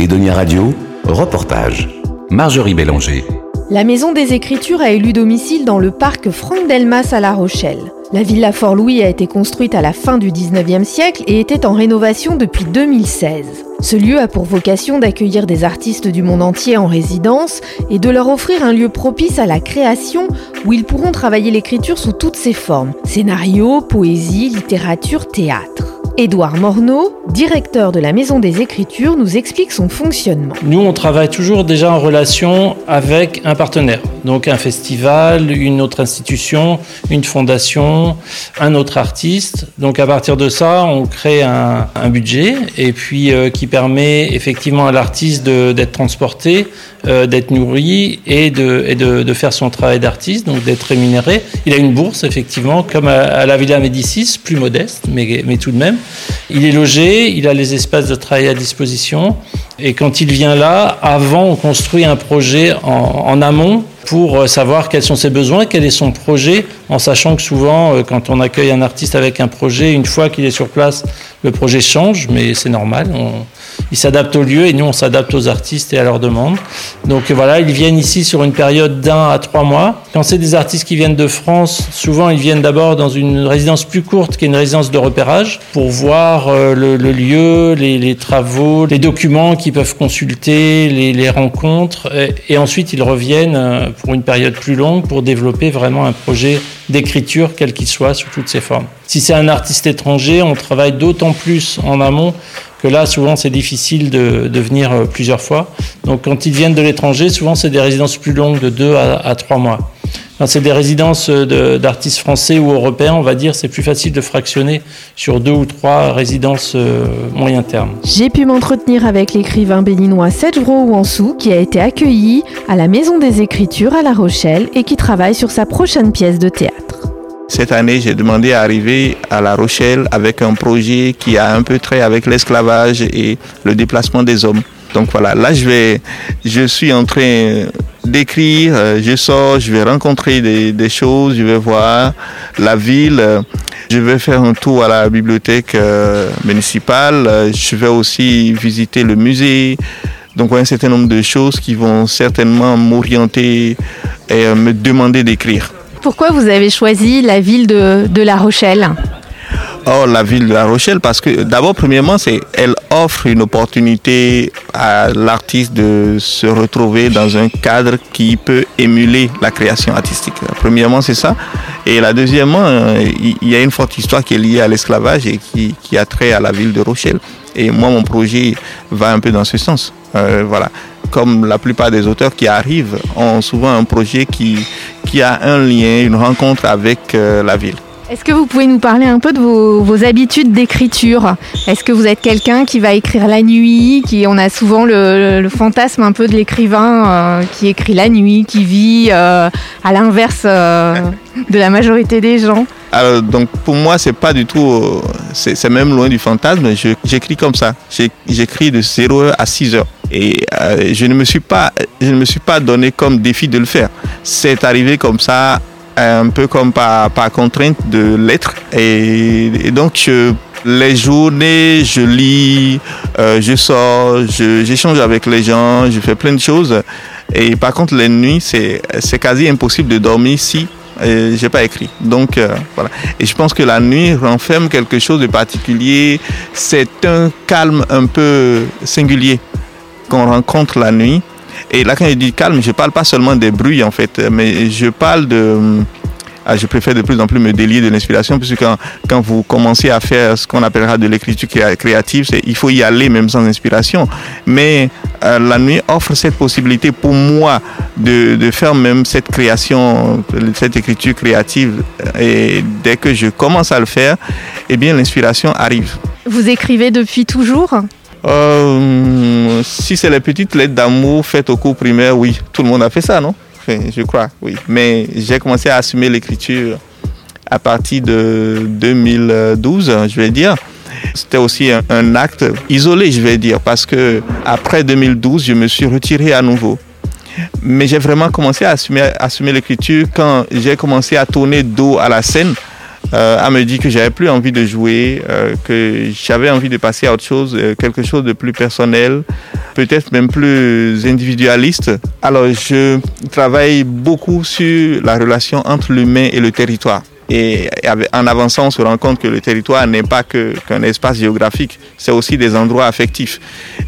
Edonia Radio, reportage. Marjorie Bélanger. La Maison des Écritures a élu domicile dans le parc Franck Delmas à La Rochelle. La villa Fort-Louis a été construite à la fin du 19e siècle et était en rénovation depuis 2016. Ce lieu a pour vocation d'accueillir des artistes du monde entier en résidence et de leur offrir un lieu propice à la création où ils pourront travailler l'écriture sous toutes ses formes scénario, poésie, littérature, théâtre. Édouard Morneau, directeur de la Maison des Écritures, nous explique son fonctionnement. Nous, on travaille toujours déjà en relation avec un partenaire, donc un festival, une autre institution, une fondation, un autre artiste. Donc à partir de ça, on crée un, budget et puis euh, qui permet effectivement à l'artiste d'être transporté, euh, d'être nourri et, de, faire son travail d'artiste, donc d'être rémunéré. Il a une bourse effectivement, comme à, la Villa Médicis, plus modeste, mais tout de même. Il est logé, il a les espaces de travail à disposition. Et quand il vient là, avant, on construit un projet en, amont pour euh, savoir quels sont ses besoins, quel est son projet, en sachant que souvent, euh, quand on accueille un artiste avec un projet, une fois qu'il est sur place, le projet change, mais c'est normal. On, il s'adapte au lieu et nous, on s'adapte aux artistes et à leurs demandes. Donc voilà, ils viennent ici sur une période d'un à trois mois. Quand c'est des artistes qui viennent de France, souvent ils viennent d'abord dans une résidence plus courte qui est une résidence de repérage pour voir euh, le, lieu, les, travaux, les documents qu'ils peuvent consulter, les, rencontres. Et, et ensuite, ils reviennent pour une période plus longue pour développer vraiment un projet d'écriture, quel qu'il soit, sous toutes ses formes. Si c'est un artiste étranger, on travaille d'autant plus en amont que là, souvent, c'est difficile de, de, venir plusieurs fois. Donc, quand ils viennent de l'étranger, souvent, c'est des résidences plus longues de deux à, à trois mois. Quand c'est des résidences d'artistes français ou européens, on va dire, c'est plus facile de fractionner sur deux ou trois résidences euh, moyen terme. J'ai pu m'entretenir avec l'écrivain béninois Sedjro Ouansou, qui a été accueilli à la Maison des Écritures à La Rochelle et qui travaille sur sa prochaine pièce de théâtre. Cette année, j'ai demandé à arriver à La Rochelle avec un projet qui a un peu trait avec l'esclavage et le déplacement des hommes. Donc voilà, là je vais, je suis en train d'écrire, je sors, je vais rencontrer des, choses, je vais voir la ville, je vais faire un tour à la bibliothèque municipale, je vais aussi visiter le musée. Donc un certain nombre de choses qui vont certainement m'orienter et me demander d'écrire. Pourquoi vous avez choisi la ville de La Rochelle? Oh, la ville de La Rochelle, parce que d'abord, premièrement, c'est elle offre une opportunité à l'artiste de se retrouver dans un cadre qui peut émuler la création artistique. Premièrement, c'est ça. Et la deuxièmement, il y a une forte histoire qui est liée à l'esclavage et qui, qui, a trait à la ville de Rochelle. Et moi, mon projet va un peu dans ce sens. Euh, voilà. Comme la plupart des auteurs qui arrivent ont souvent un projet qui, qui a un lien, une rencontre avec euh, la ville. Est-ce que vous pouvez nous parler un peu de vos, habitudes d'écriture? Est-ce que vous êtes quelqu'un qui va écrire la nuit qui, On a souvent le, fantasme un peu de l'écrivain euh, qui écrit la nuit, qui vit euh, à l'inverse euh, de la majorité des gens? Donc pour moi, c'est pas du tout, c'est même loin du fantasme. J'écris comme ça. J'écris de 0 heure à 6 heures. Et je ne me suis pas, je ne me suis pas donné comme défi de le faire. C'est arrivé comme ça un peu comme par, par contrainte de l'être. Et, donc, je, les journées, je lis, euh, je sors, j'échange avec les gens, je fais plein de choses. Et par contre, les nuits, c'est quasi impossible de dormir si euh, j'ai pas écrit. Donc euh, voilà. Et je pense que la nuit renferme quelque chose de particulier. C'est un calme un peu singulier qu'on rencontre la nuit. Et là, quand je dis calme, je ne parle pas seulement des bruits, en fait, mais je parle de... Ah, je préfère de plus en plus me délier de l'inspiration, puisque quand, quand vous commencez à faire ce qu'on appellera de l'écriture créative, il faut y aller même sans inspiration. Mais euh, la nuit offre cette possibilité pour moi de, de, faire même cette création, cette écriture créative. Et dès que je commence à le faire, eh bien l'inspiration arrive. Vous écrivez depuis toujours? Euh, si c'est les petites lettres d'amour faites au cours primaire, oui, tout le monde a fait ça, non? Enfin, Je crois, oui. Mais j'ai commencé à assumer l'écriture à partir de 2012, je vais dire. C'était aussi un, acte isolé, je vais dire, parce que après 2012, je me suis retiré à nouveau. Mais j'ai vraiment commencé à assumer, l'écriture quand j'ai commencé à tourner dos à la scène à me dire que j'avais plus envie de jouer, euh, que j'avais envie de passer à autre chose, euh, quelque chose de plus personnel, peut-être même plus individualiste. Alors je travaille beaucoup sur la relation entre l'humain et le territoire. Et en avançant, on se rend compte que le territoire n'est pas qu'un espace géographique, c'est aussi des endroits affectifs.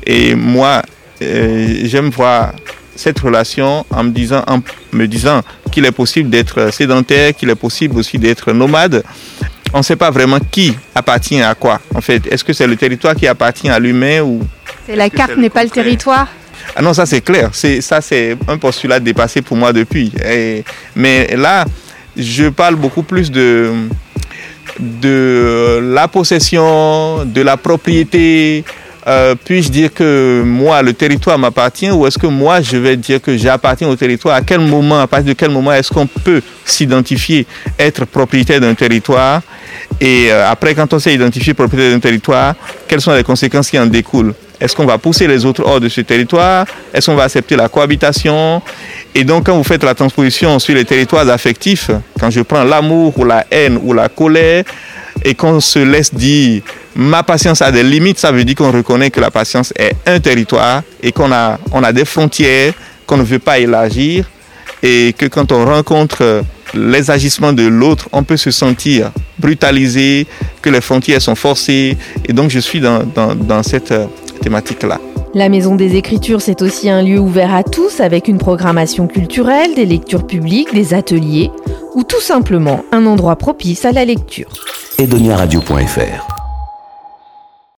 Et moi, euh, j'aime voir cette relation en me disant, en me disant qu'il est possible d'être sédentaire, qu'il est possible aussi d'être nomade. On ne sait pas vraiment qui appartient à quoi. En fait, est-ce que c'est le territoire qui appartient à l'humain ou C'est la carte n'est pas le territoire. Ah non, ça c'est clair. C'est ça c'est un postulat dépassé pour moi depuis. mais là, je parle beaucoup plus de, de la possession, de la propriété. Euh, puis-je dire que moi, le territoire m'appartient ou est-ce que moi, je vais dire que j'appartiens au territoire? À quel moment, à partir de quel moment est-ce qu'on peut s'identifier, être propriétaire d'un territoire? Et euh, après, quand on s'est identifié propriétaire d'un territoire, quelles sont les conséquences qui en découlent? Est-ce qu'on va pousser les autres hors de ce territoire? Est-ce qu'on va accepter la cohabitation? Et donc, quand vous faites la transposition sur les territoires affectifs, quand je prends l'amour ou la haine ou la colère, et qu'on se laisse dire ma patience a des limites, ça veut dire qu'on reconnaît que la patience est un territoire et qu'on a, on a des frontières qu'on ne veut pas élargir et que quand on rencontre les agissements de l'autre, on peut se sentir brutalisé, que les frontières sont forcées. Et donc je suis dans, dans, dans cette thématique-là. La Maison des Écritures, c'est aussi un lieu ouvert à tous avec une programmation culturelle, des lectures publiques, des ateliers ou tout simplement un endroit propice à la lecture. edoniaradio.fr